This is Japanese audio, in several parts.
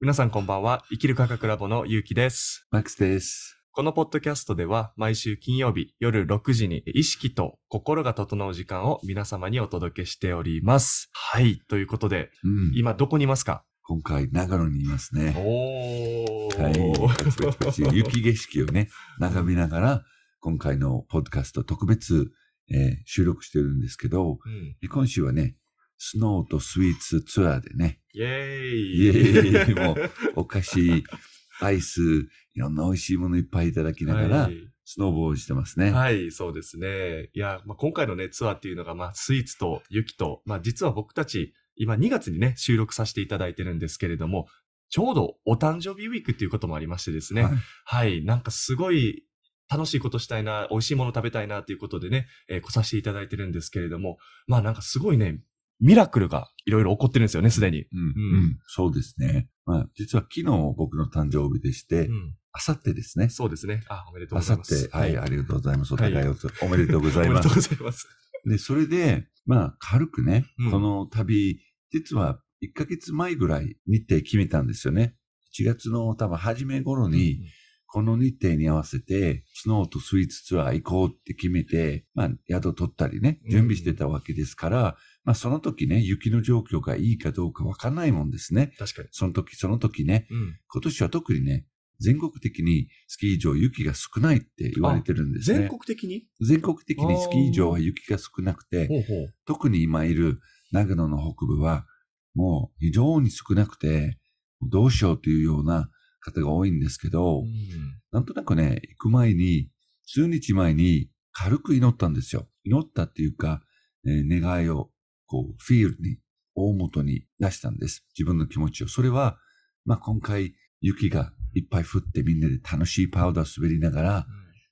皆さんこんばんは。生きる科学ラボのゆうきです。マックスです。このポッドキャストでは毎週金曜日夜6時に意識と心が整う時間を皆様にお届けしております。はい。ということで、うん、今どこにいますか？今回、長野にいますね。おー。はい。雪景色をね、眺めながら、今回のポッドキャスト特別、えー収録してるんですけど、うん今週はね、スノーとスイーツツアーでね、イェーイ。イエーイもうお菓子、アイス、いろんな美味しいものいっぱいいただきながら、はいスノーボードしてますね。はい、そうですね。いや、まあ、今回のね、ツアーっていうのが、まあ、スイーツと雪と、まあ、実は僕たち、今2月にね、収録させていただいてるんですけれども、ちょうどお誕生日ウィークっていうこともありましてですね、はいはい、なんかすごい楽しいことしたいな、美味しいもの食べたいなということでね、えー来させていただいてるんですけれども、まあなんかすごいね、ミラクルがいろいろ起こってるんですよね、すでに。うん、うんうん、そうですね。まあ、実は昨日僕の誕生日でしてう、ん。あさってですね。そうですね。あ、おめでとうあさっございます。て、はい、ありがとうございます。おはい互いおおめでとうございおめでとうます。ございます。で、それで、まあ、軽くね、うんこの旅、実は1ヶ月前ぐらい日程決めたんですよね。1月の多分初め頃に、この日程に合わせて、スノーとスイーツツアー行こうって決めて、まあ、宿取ったりね、うん準備してたわけですから、まあ、その時ね、雪の状況がいいかどうかわかんないもんですね。確かに。その時、その時ね、うん。今年は特にね、全国的にスキー場雪が少ないって言われてるんですね。全国的に？全国的にスキー場は雪が少なくて、ほうほう。特に今いる長野の北部は、もう非常に少なくて、どうしようというような方が多いんですけど、なんとなくね、行く前に、数日前に軽く祈ったんですよ。祈ったっていうか、えー願いを、こう、フィールに、大元に出したんです。自分の気持ちを。それは、まあ、今回、雪がいっぱい降ってみんなで楽しいパウダー滑りながら、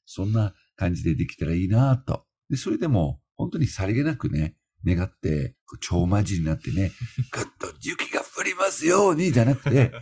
そんな感じでできたらいいなと。で、それでも、本当にさりげなくね、願って、超マジになってね、ぐっと雪が降りますように、じゃなくて、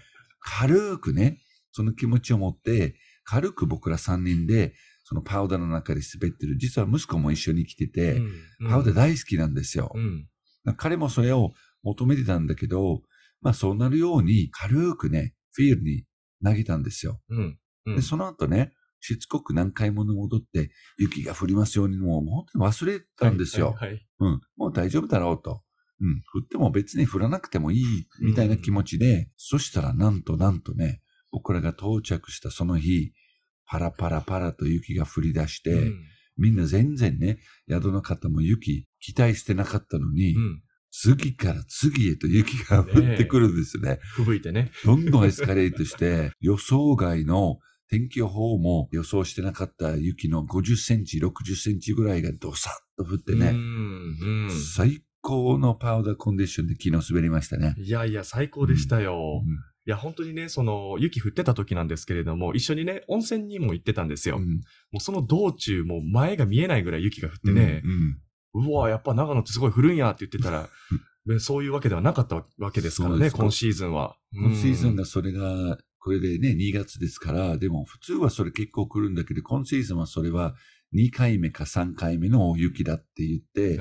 軽くね、その気持ちを持って、軽く僕ら3人で、そのパウダーの中で滑ってる。実は息子も一緒に来てて、パウダー大好きなんですよ。うん。彼もそれを求めてたんだけど、まあそうなるように軽くね、フィールに投げたんですよ。うん。うんで、その後ね、しつこく何回も戻って、雪が降りますようにもう本当に忘れたんですよ。はいはいはいうん。もう大丈夫だろうと。うん。降っても別に降らなくてもいいみたいな気持ちで、そしたらなんとなんとね、僕らが到着したその日、パラパラパラと雪が降り出して、うんみんな全然ね、宿の方も雪期待してなかったのに、うん。次から次へと雪が降ってくるんですね。吹雪いてね。どんどんエスカレートして、予想外の天気予報も予想してなかった雪の50センチ、60センチぐらいがドサッと降ってね、うん。うん。最高のパウダーコンディションで昨日滑りましたね。いやいや、最高でしたよ。うんいや、本当にね、その、雪降ってた時なんですけれども、一緒にね、温泉にも行ってたんですよ。うんもうその道中、もう前が見えないぐらい雪が降ってね、うんうわやっぱ長野ってすごい降るんやって言ってたら、ねそういうわけではなかったわけですからね、今シーズンは。今シーズンが。がそれが、これでね、2月ですから、でも普通はそれ結構来るんだけど、今シーズンはそれは2回目か3回目の大雪だって言って、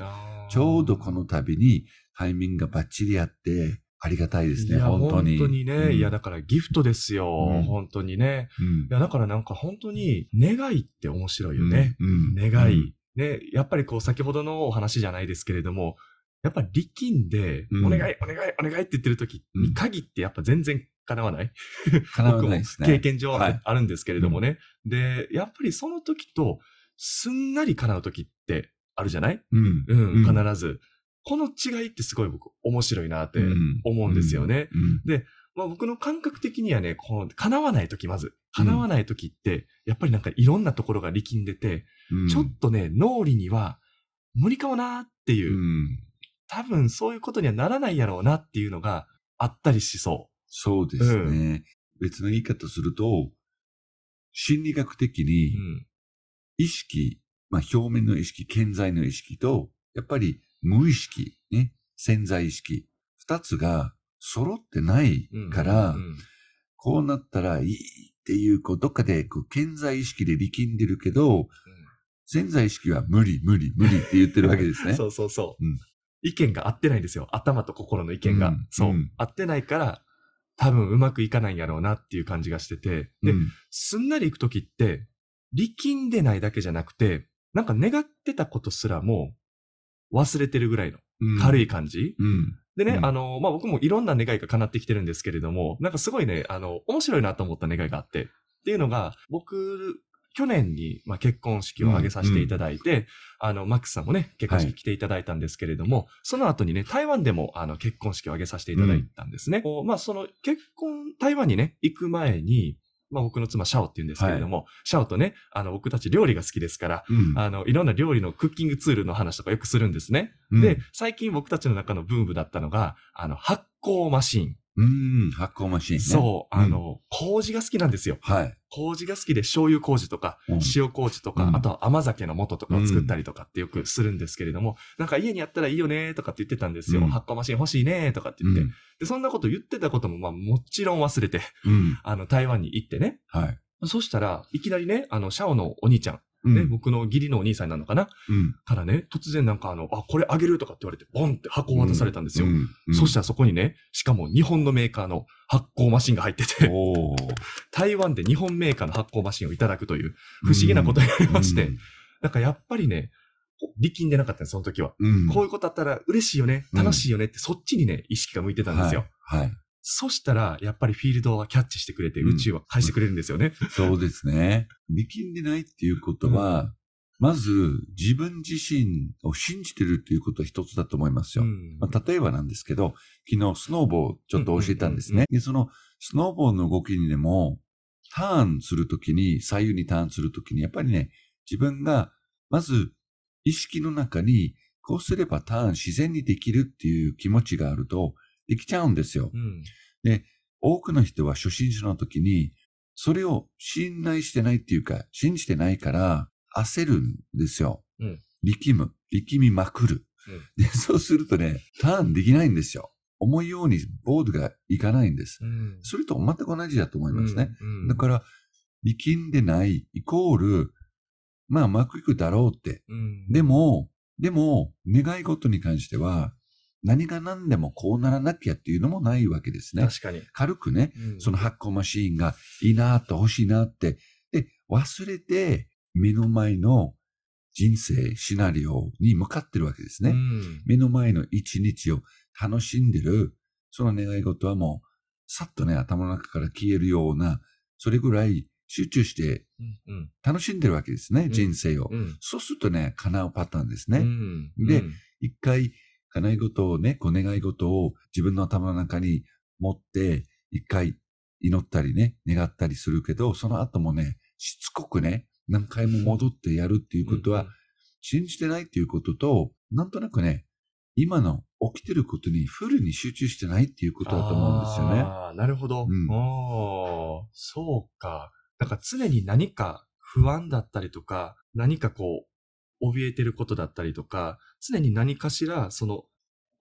ちょうどこの度にタイミングがバッチリあって、ありがたいですね、本当に。本当にね、うんいや、だからギフトですよ、うん本当にね。うんいや、だからなんか本当に願いって面白いよね。うん願い。ね、やっぱりこう先ほどのお話じゃないですけれども、やっぱり力んで、うんお願い、お願い、お願いって言ってる時に限ってやっぱ全然叶わない。叶わ僕もないですね。経験上はいあるんですけれどもね。で、やっぱりその時と、すんなり叶う時ってあるじゃない？うん。うん、うん必ず。この違いってすごい僕面白いなってうん思うんですよね。うん。まあ僕の感覚的にはね、この叶わない時まず。叶わない時って、やっぱりなんかいろんなところが力んでて、うんちょっとね、脳裏には無理かもなっていうう、ん。多分そういうことにはならないやろうなっていうのがあったりしそそうですね。別の言い方すると、心理学的う。にうん。意識、まあ表面の意識、健在の意識と、やっぱり無意識、ね、潜在意識、二つが揃ってないうんから、うんこうなったらいいっていう、こう、どっかで、こう、健在意識で力んでるけど、潜在意識は無理、無理、無理って言ってるわけですね。そうそうそう。うん意見が合ってないんですよ。頭と心の意見が。うんそう、うん合ってないから、多分うまくいかないんやろうなっていう感じがしてて、で、うんすんなり行くときって、力んでないだけじゃなくて、なんか願ってたことすらも忘れてるぐらいのうん軽い感じ、うん。でね、うん。あの、まあ、僕もいろんな願いが叶ってきてるんですけれども、なんかすごいね、あの、面白いなと思った願いがあって、っていうのが、僕、去年に、まあ、結婚式を挙げさせていただいて、あの、マックスさんもね、結婚式来ていただいたんですけれども、その後にね、台湾でも、あの、結婚式を挙げさせていただいたんですね。こうまあ、その、結婚、台湾にね、行く前に、まあ、僕の妻、シャオって言うんですけれども、シャオとね、あの、僕たち料理が好きですから、うんあの、いろんな料理のクッキングツールの話とかよくするんですね。うんで、最近僕たちの中のブームだったのが、あの、発酵マシン。うん、発酵マシンね。そう、うんあの、麹が好きなんですよ。はい。麹が好きで醤油麹とかうん、塩麹とか、うんあとは甘酒の素とかを作ったりとかってよくするんですけれども、なんか家にあったらいいよねとかって言ってたんですよ。うん発酵マシン欲しいねとかって言って。で、そんなこと言ってたことも、まあもちろん忘れて、うん。うん。あの、台湾に行ってね。はい。そしたら、いきなりね、あの、シャオのお兄ちゃん、うんね、僕の義理のお兄さんになるのかな？うん。からね、突然なんかあの、あ、これあげるとかって言われて、ボンって箱を渡されたんですよ。そしたらそこにね、しかも日本のメーカーの発酵マシンが入ってて、台湾で日本メーカーの発酵マシンをいただくという不思議なことになりまして、なんかやっぱりね、力んでなかったんです、その時は。うん。こういうことあったら嬉しいよね、うん楽しいよねって、そっちにね、意識が向いてたんですよ。はい。はい。そしたら、やっぱりフィールドはキャッチしてくれて、うん宇宙は返してくれるんですよね。そうですね。力んでないっていうことは、まず自分自身を信じてるっていうことは一つだと思いますよ。うんまあ、例えばなんですけど、昨日スノーボーちょっと教えたんですね。で、そのスノーボーの動きにでも、ターンするときに、左右にターンするときに、やっぱりね、自分が、まず、意識の中に、こうすればターン自然にできるっていう気持ちがあると、できちゃうんですよ。うん。多くの人は初心者の時に、それを信頼してないっていうか、信じてないから、焦るんですよ。うん力む。力みまくる。で、そうするとね、ターンできないんですよ。思うようにボードがいかないんです。うん。それと全く同じだと思いますね。うん。だから、力んでないイコール、まあ、うまくいくだろうって。うん、でも、でも、願い事に関しては、何が何でもこうならなきゃっていうのもないわけですね。確かに。軽くね、うんその発酵マシーンがいいなと欲しいなって。で、忘れて目の前の人生、シナリオに向かってるわけですね。うん目の前の一日を楽しんでる、その願い事はもう、さっとね、頭の中から消えるような、それぐらい集中してうん。楽しんでるわけですね、ん人生を。うん。そうするとね、叶うパターンですうね。ん。でうん一回、叶い事をね、こう願い事を自分の頭の中に持って、一回祈ったりね、願ったりするけど、その後もね、しつこくね、何回も戻ってやるっていうことは、信じてないっていうことと、なんとなくね、今の起きてることにフルに集中してないっていうことだと思うんですよね。ああ、なるほど。うんおーそうか。なんか常に何か不安だったりとか、何かこう、怯えてることだったりとか、常に何かしら、その、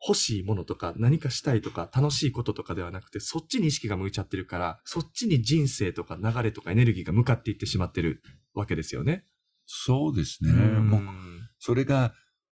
欲しいものとか、何かしたいとか、楽しいこととかではなくて、そっちに意識が向いちゃってるから、そっちに人生とか流れとかエネルギーが向かっていってしまってるわけですよね。そうですね。うんもう、それが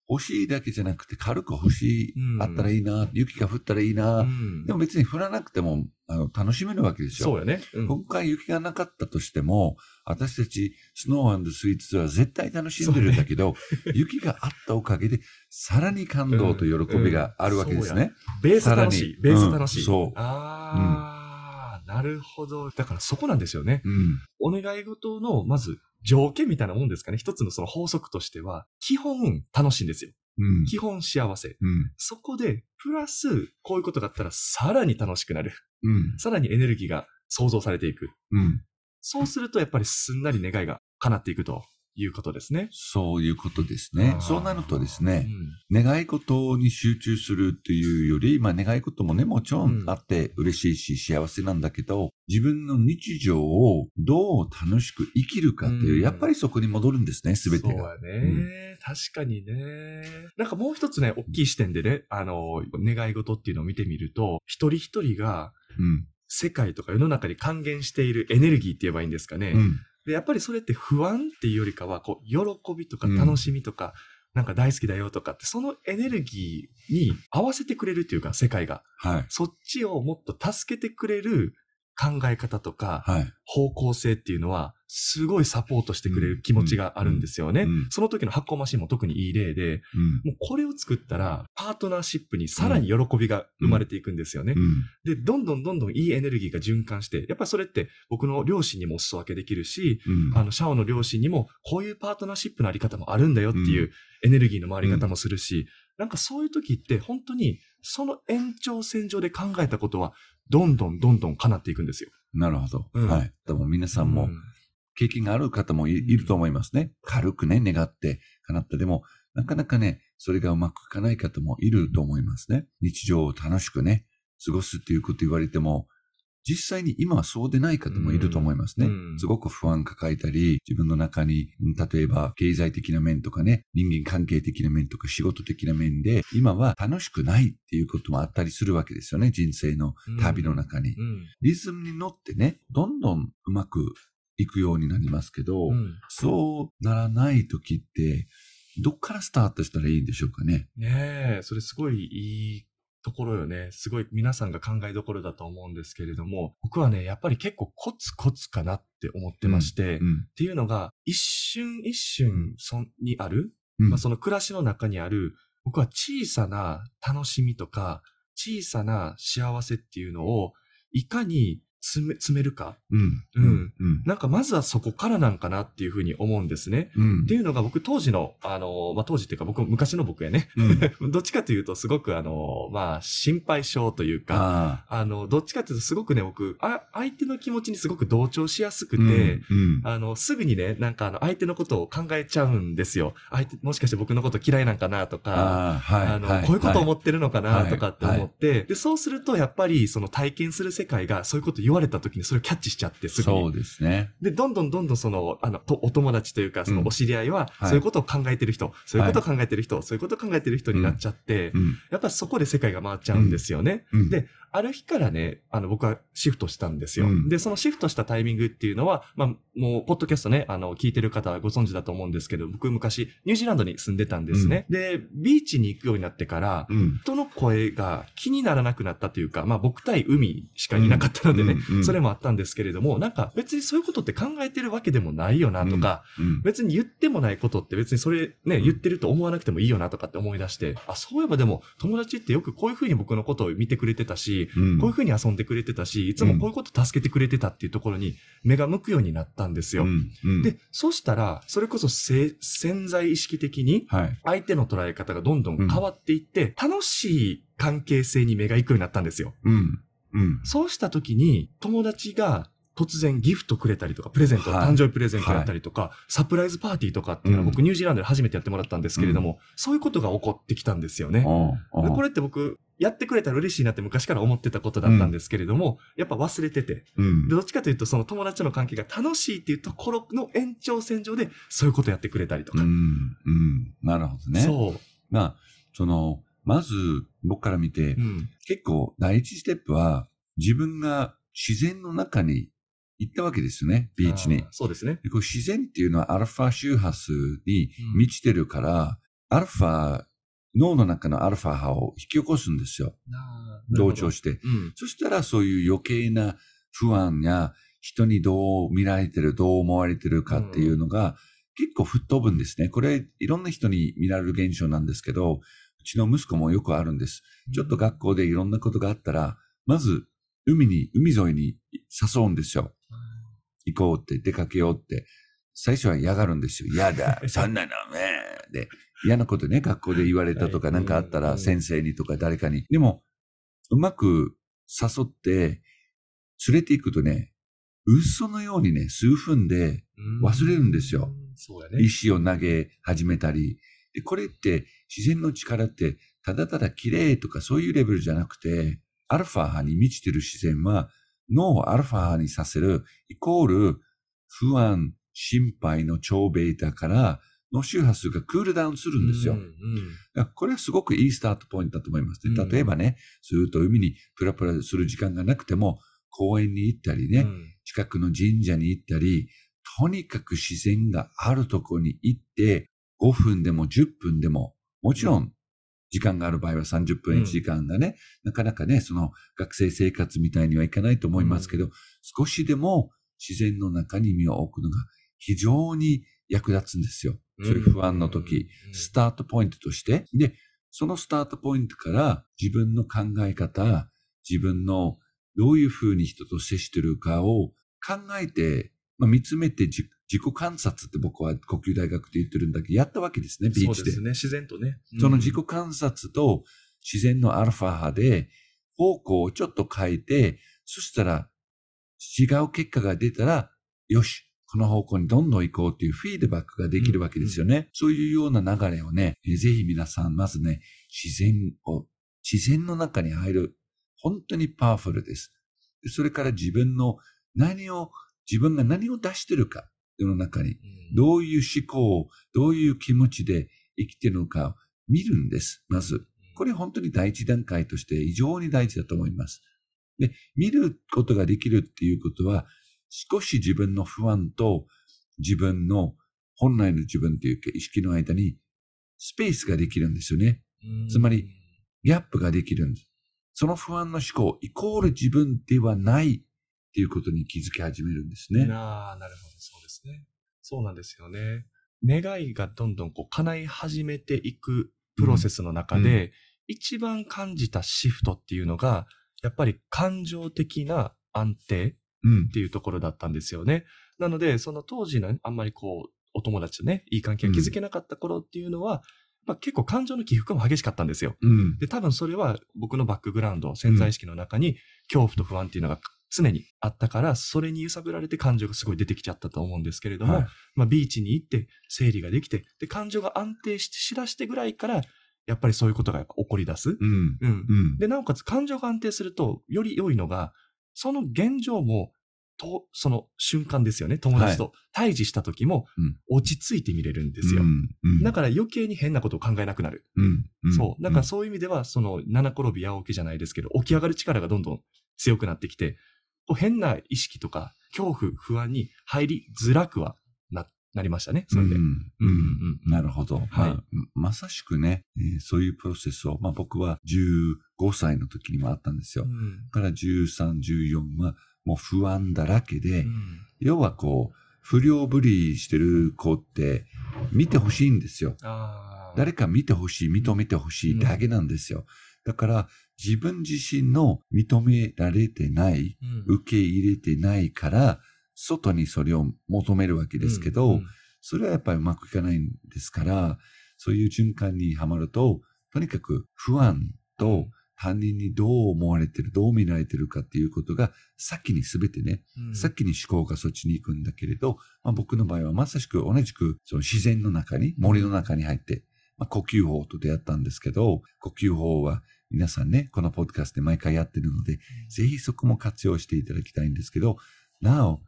欲しいだけじゃなくて、軽く欲しい、うんあったらいいな、雪が降ったらいいな、うんでも別に降らなくても、あの、楽しめるわけですよ。そうよね。うん今回雪がなかったとしても、私たちスノースイーツは絶対楽しんでるんだけど、雪があったおかげで、さらに感動と喜びがあるわけですね。ベース楽しい。ベース楽しい。うんそうああ、なるほど。だからそこなんですよね。うん。お願い事の、まず、条件みたいなもんですかね。一つのその法則としては、基本楽しいんですよ。うん。基本幸せ。うん。そこで、プラス、こういうことがあったら、さらに楽しくなる。うん。さらにエネルギーが創造されていく。うん。そうすると、やっぱりすんなり願いが叶っていくということですね。そういうことですね。そうなるとですね、うん願い事に集中するっていうより、まあ願い事もね、もちろうんんあって嬉しいし幸せなんだけど、自分の日常をどう楽しく生きるかっていう、うんやっぱりそこに戻るんですね、すべてが。そうやね、確かにね。なんかもう一つね、大きい視点でね、あの、願い事っていうのを見てみると、一人一人がうん。世界とか世の中に還元しているエネルギーって言えばいいんですかね。うん。でやっぱりそれって不安っていうよりかは、こう、喜びとか楽しみとか、なんか大好きだよとかって、そのエネルギーに合わせてくれるっていうか、世界が。はい。そっちをもっと助けてくれる考え方とか、はい。方向性っていうのは、すごいサポートしてくれる気持ちがあるんですよね。うんうんその時の発酵マシンも特にいい例で、うん。もうこれを作ったら、パートナーシップにさらに喜びが生まれていくんですよね。うん。で、どんどんどんどんいいエネルギーが循環して、やっぱりそれって僕の両親にもお裾分けできるし、うん。あの、シャオの両親にも、こういうパートナーシップのあり方もあるんだよっていうエネルギーの回り方もするし、なんかそういう時って本当にその延長線上で考えたことは、どんどんどんどん叶っていくんですよ。なるほど。うんはい。でも皆さんもうん経験がある方もいいると思いますね。軽くね、願って叶った。でも、なかなかね、それがうまくいかない方もいると思いますね。日常を楽しくね、過ごすっていうこと言われても、実際に今はそうでない方もいると思いますね。うんすごく不安抱えたり、自分の中に、うん例えば経済的な面とかね、人間関係的な面とか仕事的な面で、今は楽しくないっていうこともあったりするわけですよね。人生の旅の中に。うんリズムに乗ってね、どんどんうまくいくようになりますけど、うんそうならない時って、どっからスタートしたらいいんでしょうかね？ねえ、それすごいいいところよね。すごい皆さんが考えどころだと思うんですけれども、僕はね、やっぱり結構コツコツかなって思ってまして、っうん。ていうのが、一瞬一瞬そんにある、うんまあ、その暮らしの中にある、僕は小さな楽しみとか、小さな幸せっていうのを、いかに詰め詰めるか？うん。うんうん。なんかまずはそこからなんかなっていうふうに思うんですね。うん。っていうのが僕当時の、あの、まあ、当時っていうか僕昔の僕やね。うん。どっちかというとすごくあの、まあ、心配性というか、ああの、どっちかというとすごくね、僕、あ相手の気持ちにすごく同調しやすくあ。て、うん。あの、すぐにね、なんかあの、相手のことを考えちゃうんですよ。相手、もしかして僕のこと嫌いなんかなとか、ああ、はい。あの、はいこういうこと思ってるのかなはいとかって思って、で、そうするとやっぱりその体験する世界がそういうこと言われた時にそれをキャッチしちゃってすぐに。そうですね。で、どんどんどんどんその、あの、とお友達というか、そのうんお知り合いは、はいそういうことを考えてる人、そういうことを考えてる人、そういうことを考えてる人になっちゃって、うん。やっぱりそこで世界が回っちゃうんですよね。うんで、ある日からね、あの、僕はシフトしたんですよ。うんで、そのシフトしたタイミングっていうのは、まあ、もう、ポッドキャストね、あの、聞いてる方はご存知だと思うんですけど、僕昔、ニュージーランドに住んでたんですね。で、ビーチに行くようになってから、うん。人の声が気にならなくなったというか、まあ僕対海しかいなかったのでね、うんうんそれもあったんですけれども、なんか別にそういうことって考えてるわけでもないよなとか、うん。別に言ってもないことって別にそれね、うん言ってると思わなくてもいいよなとかって思い出して、あ、そういえばでも友達ってよくこういうふうに僕のことを見てくれてたし、うん。こういうふうに遊んでくれてたし、いつもこういうこと助けてくれてたっていうところに目が向くようになったんですよ。で、そしたら、それこそせ潜在意識的にはい。相手の捉え方がどんどん変わっていって、楽しい関係性に目が行くようになったんですよ。うん。うん。そうした時に、友達が突然ギフトくれたりとか、プレゼント、はい誕生日プレゼントやったりとか、サプライズパーティーとかっていうのはうん僕ニュージーランドで初めてやってもらったんですけれども、そういうことが起こってきたんですよね。でこれって僕、やってくれたら嬉しいなって昔から思ってたことだったんですけれども、やっぱ忘れてて。どっちかというと、その友達の関係が楽しいっていうところの延長線上で、そういうことやってくれたりとか。うん。うん。なるほどね。そう。まあ、その、まず僕から見て、うん。結構第一ステップは自分が自然の中に行ったわけですよね、ビーチに。そうですね。でこう自然っていうのはアルファ周波数に満ちてるから、アルファ、脳の中のアルファ波を引き起こすんですよ。同調しして。うん。そしたらそういう余計な不安や人にどう見られてる、どう思われてるかっていうのが結構吹っ飛ぶんですね。これいろんな人に見られる現象なんですけど、うちの息子もよくあるんです。ちょっと学校でいろんなことがあったら、まず海に、海沿いに誘うんですよ。行こうって、出かけようって。最初は嫌がるんですよ。嫌だ、そんなのね。で、嫌なことね、学校で言われたとか、はいなんかあったらうん先生にとか誰かに。でも、うまく誘って、連れて行くとね、嘘のようにね、数分で忘れるんですよ。ね。石を投げ始めたり。で、これって自然の力ってただただ綺麗とかそういうレベルじゃなくて、アルファ波に満ちてる自然は脳をアルファ波にさせるイコール不安、心配の超ベータから脳周波数がクールダウンするんですよ。うんうんこれはすごくいいスタートポイントだと思います。例えばね、ずっと海にプラプラする時間がなくても公園に行ったりね、うん。近くの神社に行ったり、とにかく自然があるところに行って、5分でも10分でも、もちろん、時間がある場合は30分1時間がね、なかなかね、その学生生活みたいにはいかないと思いますけど、少しでも自然の中に身を置くのが非常に役立つんですよ。そういう不安の時、スタートポイントとして。で、そのスタートポイントから自分の考え方、自分のどういうふうに人と接してるかを考えて、まあ、見つめて自己観察って僕は呼吸大学って言ってるんだけど、やったわけですね、ビーチで。そうですね、自然とね。うん、その自己観察と自然のアルファ波で方向をちょっと変えて、そしたら違う結果が出たら、よし、この方向にどんどん行こうっていうフィードバックができるわけですよね。うんうん、そういうような流れをね、ぜひ皆さん、まずね、自然を、自然の中に入る。本当にパワフルです。それから自分の何を、自分が何を出してるか、世の中に。どういう思考、どういう気持ちで生きてるのかを見るんです。まず。これ本当に第一段階として非常に大事だと思います。で、見ることができるっていうことは、少し自分の不安と自分の本来の自分というか意識の間にスペースができるんですよね。つまり、ギャップができるんです。その不安の思考、イコール自分ではないっていうことに気づき始めるんですね。ああ、なるほど、そうですね。そうなんですよね。願いがどんどんこう叶い始めていくプロセスの中で、うんうん、一番感じたシフトっていうのが、やっぱり感情的な安定っていうところだったんですよね。うん、なので、その当時のあんまりこう、お友達とね、いい関係を築けなかった頃っていうのは、うん、まあ、結構感情の起伏も激しかったんですよ。うん、で、多分それは僕のバックグラウンド、潜在意識の中に恐怖と不安っていうのが常にあったから、それに揺さぶられて感情がすごい出てきちゃったと思うんですけれども、はい、まあ、ビーチに行って整理ができて、で、感情が安定してしだしてぐらいから、やっぱりそういうことが起こり出す。うん。うん。で、なおかつ感情が安定すると、より良いのが、その現状もと、その瞬間ですよね。友達と対峙した時も、落ち着いて見れるんですよ。だから余計に変なことを考えなくなる。そう。だからそういう意味では、その、七転び八起きじゃないですけど、起き上がる力がどんどん強くなってきて、変な意識とか、恐怖、不安に入りづらくはな、なりましたね。それで。なるほど。はい。まさしくね、えー、そういうプロセスを、まあ僕は15歳の時にもあったんですよ。うん、から13、14は、もう不安だらけで、うん、要はこう、不良ぶりしてる子って見てほしいんですよ。誰か見てほしい、認めてほしいだけなんですよ。だから自分自身の認められてない、うん、受け入れてないから、外にそれを求めるわけですけど、うんうん、それはやっぱりうまくいかないんですから、そういう循環にはまると、とにかく不安と他人にどう思われてる、どう見られてるかっていうことが、先に全てね、うん、先に思考がそっちに行くんだけれど、まあ、僕の場合はまさしく同じくその自然の中に、森の中に入って、まあ、呼吸法と出会ったんですけど、呼吸法は皆さんね、このポッドキャストで毎回やってるので、うん、ぜひそこも活用していただきたいんですけど、なお、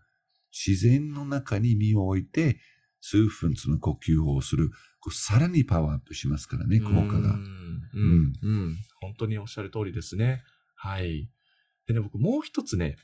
自然の中に身を置いて、数分その呼吸法をする。こうさらにパワーアップしますからね、効果が。うん、うん、うん。本当におっしゃる通りですね。はい。でね、僕もう一つね、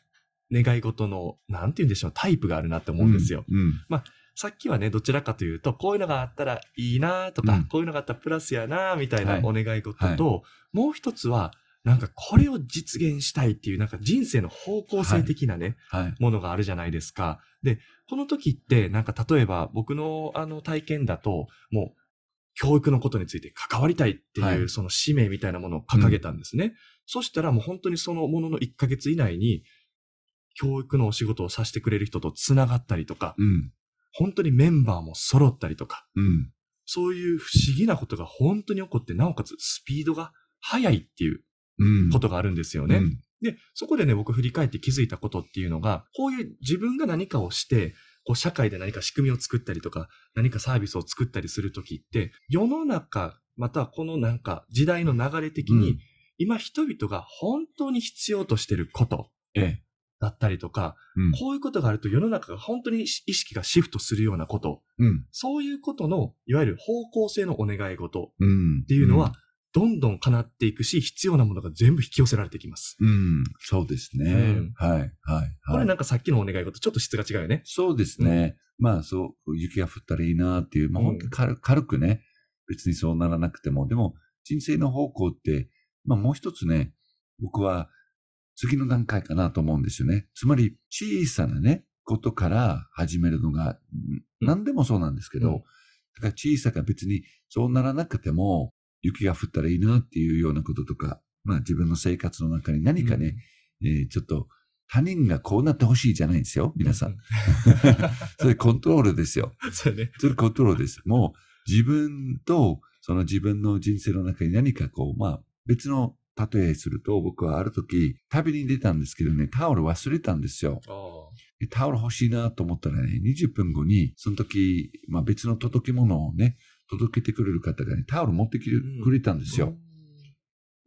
願い事の、なんて言うんでしょう、タイプがあるなって思うんですよ。うん、うん、まあ、さっきはね、どちらかというと、こういうのがあったらいいなとか、うん、こういうのがあったらプラスやなみたいなお願い事と、はい。はい、もう一つは、なんかこれを実現したいっていう、なんか人生の方向性的なね、はい。はい、ものがあるじゃないですか。で、この時って、なんか例えば僕のあの体験だと、もう教育のことについて関わりたいっていう、その使命みたいなものを掲げたんですね。うん、そしたらもう本当にそのものの1ヶ月以内に、教育のお仕事をさせてくれる人と繋がったりとか、うん、本当にメンバーも揃ったりとか、うん、そういう不思議なことが本当に起こって、なおかつスピードが速いっていうことがあるんですよね。うん、で、そこでね、僕振り返って気づいたことっていうのが、こういう自分が何かをして、こう社会で何か仕組みを作ったりとか、何かサービスを作ったりするときって、世の中、またはこのなんか時代の流れ的に、うん、今人々が本当に必要としてること、だったりとか、うん、こういうことがあると世の中が本当に意識がシフトするようなこと、うん、そういうことの、いわゆる方向性のお願い事っていうのは、どんどん叶っていくし、必要なものが全部引き寄せられてきます。うん。そうですね。うん、はい、はい、はい。これなんかさっきのお願い事、ちょっと質が違うよね。そうですね。うん、まあそう、雪が降ったらいいなっていう、まあ本当に軽,、軽くね、別にそうならなくても、でも人生の方向って、まあもう一つね、僕は次の段階かなと思うんですよね。つまり小さなね、ことから始めるのが、うん何でもそうなんですけど、うんだから小さが別にそうならなくても、雪が降ったらいいなっていうようなこととか、まあ自分の生活の中に何かね、えーちょっと他人がこうなってほしいじゃないんですよ、皆さん。う それコントロールですよ。ん。そうね。それコントロールです。もう自分とその自分の人生の中に何かこう、まあ別の例えすると僕はある時旅に出たんですけどね、タオル忘れたんですよ。タオル欲しいなと思ったらね、20分後にその時、まあ別の届け物をね、届けてくれる方がね、タオル持ってきてくれたんですよ。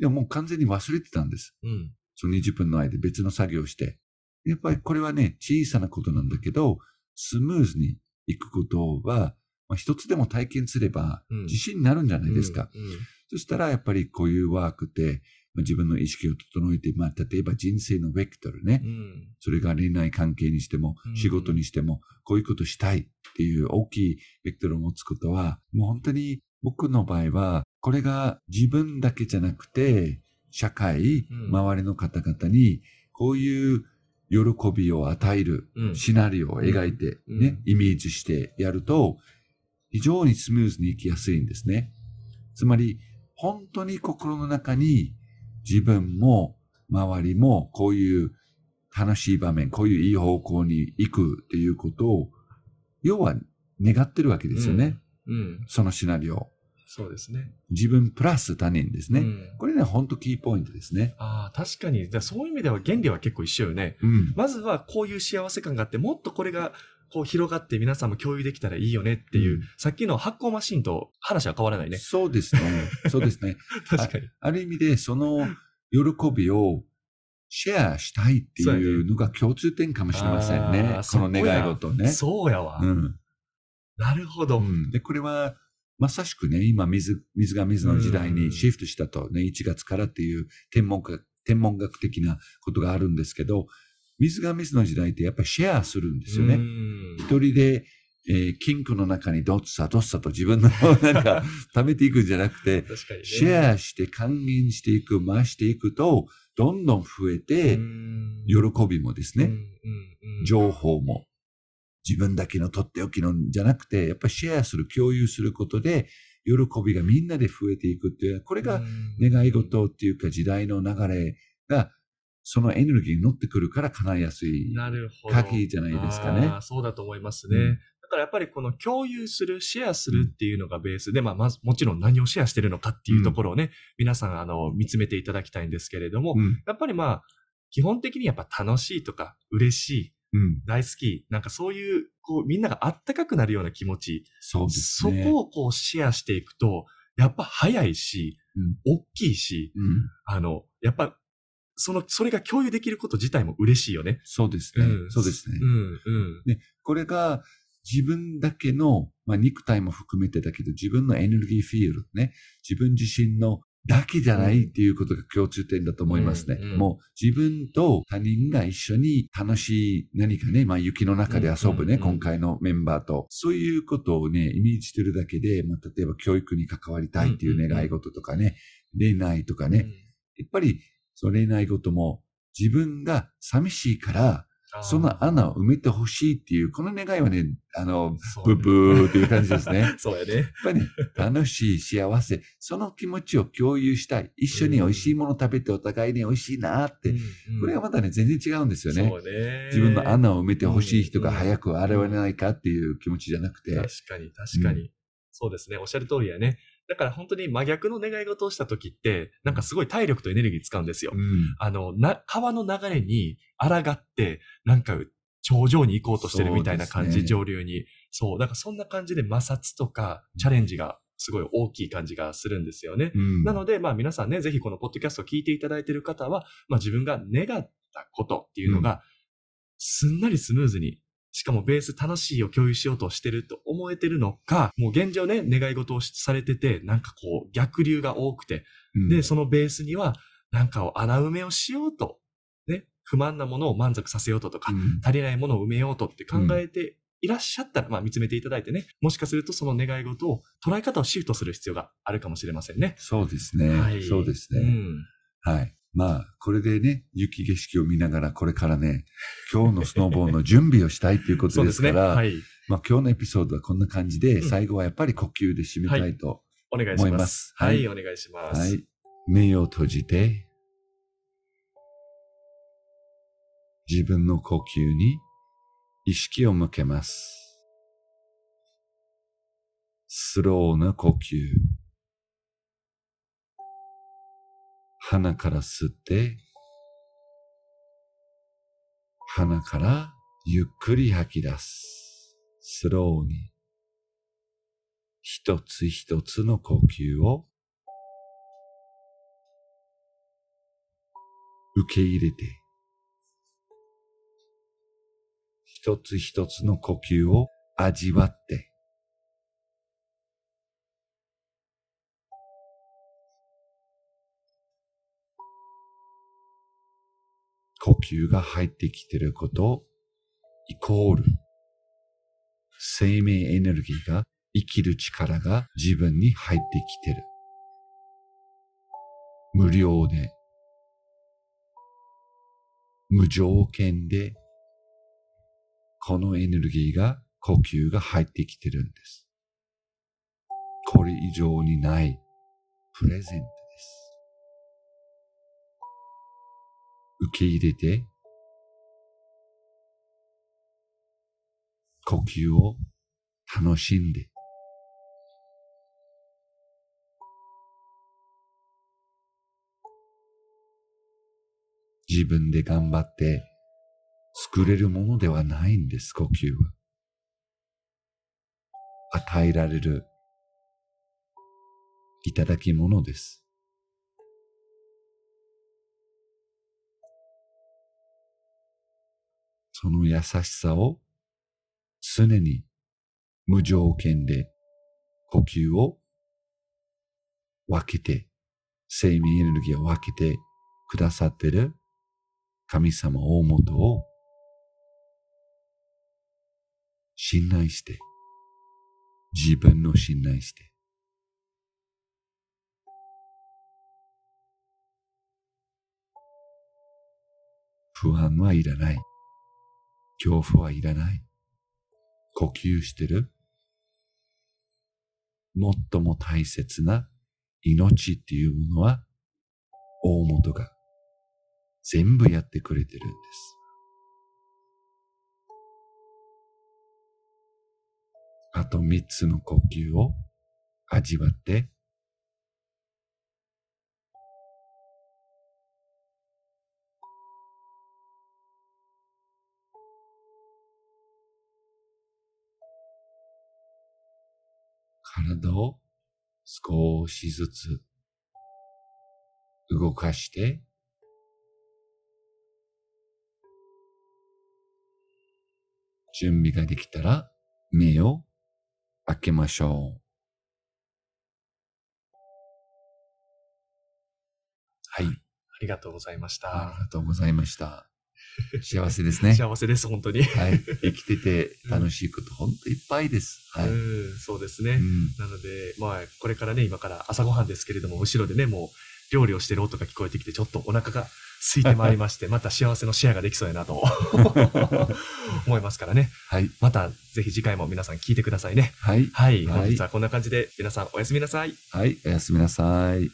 いやもう完全に忘れてたんです。うん。その20分の間別の作業をして。やっぱりこれはね、小さなことなんだけど、スムーズに行くことは、まあ、一つでも体験すればうん自信になるんじゃないですか。うん。うんそしたらやっぱりこういうワークって、まあ、自分の意識を整えて、まあ、例えば人生のベクトルね、うん。それが恋愛関係にしてもうん、仕事にしても、こういうことしたいっていう大きいベクトルを持つことは、もう本当に僕の場合は、これが自分だけじゃなくて、社会、うん周りの方々に、こういう喜びを与えるうん。シナリオを描いて、うんね、イメージしてやると、非常にスムーズにいきやすいんですね。つまり、本当に心の中に自分も周りもこういう楽しい場面、こういういい方向に行くっていうことを、要は願ってるわけですよね。うん。そのシナリオ。そうですね。自分プラス他人ですね。うんこれね、本当キーポイントですね。ああ、確かに。だそういう意味では原理は結構一緒よね。うん。まずはこういう幸せ感があって、もっとこれがこう広がって皆さんも共有できたらいいよねっていう、うんさっきの発酵マシンと話は変わらないね。そうですね。そうですね。確かに。ある意味で、その喜びをシェアしたいっていうのが共通点かもしれませんあねー。この願い事ね。そうやわ。うん。なるほど。うんで、これは、まさしくね、今水、水が水の時代にシフトしたとね、1月からっていう天文学、天文学的なことがあるんですけど、水が水の時代ってやっぱりシェアするんですよね。うん。一人で、えー金庫の中にどっさどっさと自分の なんか貯めていくんじゃなくて、ね。シェアして還元していく、回していくと、どんどん増えて、うん。喜びもですね、情報も、自分だけのとっておきのじゃなくて、やっぱりシェアする、共有することで、喜びがみんなで増えていくっていう、これが願い事っていうか時代の流れが、そのエネルギーに乗ってくるから叶いやすい。なるほど。鍵じゃないですかねそうだと思いますね。うんだからやっぱりこの共有する、シェアするっていうのがベースで、まあ、まず、もちろん何をシェアしてるのかっていうところをね、皆さん、あの、見つめていただきたいんですけれども、うん。やっぱりまあ、基本的にやっぱ楽しいとか、嬉しい、うん。大好き、なんかそういう、こう、みんながあったかくなるような気持ち、そうですね。そこをこうシェアしていくと、やっぱ早いし、うん大きいし、うん。あの、やっぱ、その、それが共有できること自体も嬉しいよね。そうですね。うんそうですね。うん、うん。これが自分だけの、まあ、肉体も含めてだけど、自分のエネルギーフィールドね、自分自身のだけじゃないっていうことが共通点だと思いますね。うんうんもう自分と他人が一緒に楽しい何かね、まあ雪の中で遊ぶね、うんうんうん今回のメンバーと、そういうことをね、イメージしてるだけで、まあ例えば教育に関わりたいっていう願い事とかね、恋愛とかね、やっぱりその恋愛事も自分が寂しいから、その穴を埋めてほしいっていう、この願いはね、あの、そうブブーっていう感じですね。や っそうやね。ぱりね、楽しい、幸せ、その気持ちを共有したい。一緒に美味しいもの食べてお互いに美味しいなって。これがまたね、全然違うんですよね。そうね。自分の穴を埋めてほしい人がうん早く現れないかっていう気持ちじゃなくて。確かに、確かに。そうですね。おっしゃる通りやね。だから本当に真逆の願い事をした時って、なんかすごい体力とエネルギー使うんですよ。うんあの、な、川の流れに抗って、なんか頂上に行こうとしてるみたいな感じ、ね上流に。そう。だからそんな感じで摩擦とかチャレンジがすごい大きい感じがするんですよね。うんなので、まあ皆さんね、ぜひこのポッドキャストを聞いていただいている方は、まあ自分が願ったことっていうのが、すんなりスムーズに、しかもベース楽しいを共有しようとしてると思えてるのか、もう現状ね、願い事をされてて、なんかこう逆流が多くて、うんで、そのベースには、なんかを穴埋めをしようと、ね、不満なものを満足させようととか、うん足りないものを埋めようとって考えていらっしゃったら、まあ見つめていただいてね、もしかするとその願い事を捉え方をシフトする必要があるかもしれませんね。そうですね。はいそうですね。うん。はい。まあ、これでね、雪景色を見ながら、これからね、今日のスノーボーの準備をしたいということですから、はい。まあ今日のエピソードはこんな感じで、うん最後はやっぱり呼吸で締めたいと。お願いしま。思いますすは、はいいお願いします。はい。目を閉じて、自分の呼吸に意識を向けます。スローな呼吸。鼻から吸って、鼻からゆっくり吐き出す。スローに。一つ一つの呼吸を受け入れて、一つ一つの呼吸を味わって、呼吸が入ってきていること、イコール、生命エネルギーが生きる力が自分に入ってきてる。無料で、無条件で、このエネルギーが、呼吸が入ってきてるんです。これ以上にないプレゼント受け入れて、呼吸を楽しんで、自分で頑張って作れるものではないんです、呼吸は。与えられるいただき物です。その優しさを常に無条件で呼吸を分けて、生命エネルギーを分けてくださってる神様大元を信頼して、自分の信頼して、不安はいらない。恐怖はいらない。呼吸してる？最も大切な命っていうものは大元が全部やってくれてるんです。あと三つの呼吸を味わって、体を少しずつ動かして、準備ができたら目を開けましょう。はい。ありがとうございましあたり。がとうございました。幸せですね。幸せです、本当に。はい。生きてて楽しいこと、本当いっぱいです。はい。うん、そうですね。うんなので、まあ、これからね、今から朝ごはんですけれども、後ろでね、もう、料理をしてる音が聞こえてきて、ちょっとお腹が空いてまいりまして、また幸せのシェアができそうやなと 思いますからね。はい。また、ぜひ次回も皆さん聞いてくださいね。はい。はい。はい本日はこんな感じで、皆さんおやすみなさい。はい。おやすみなさい。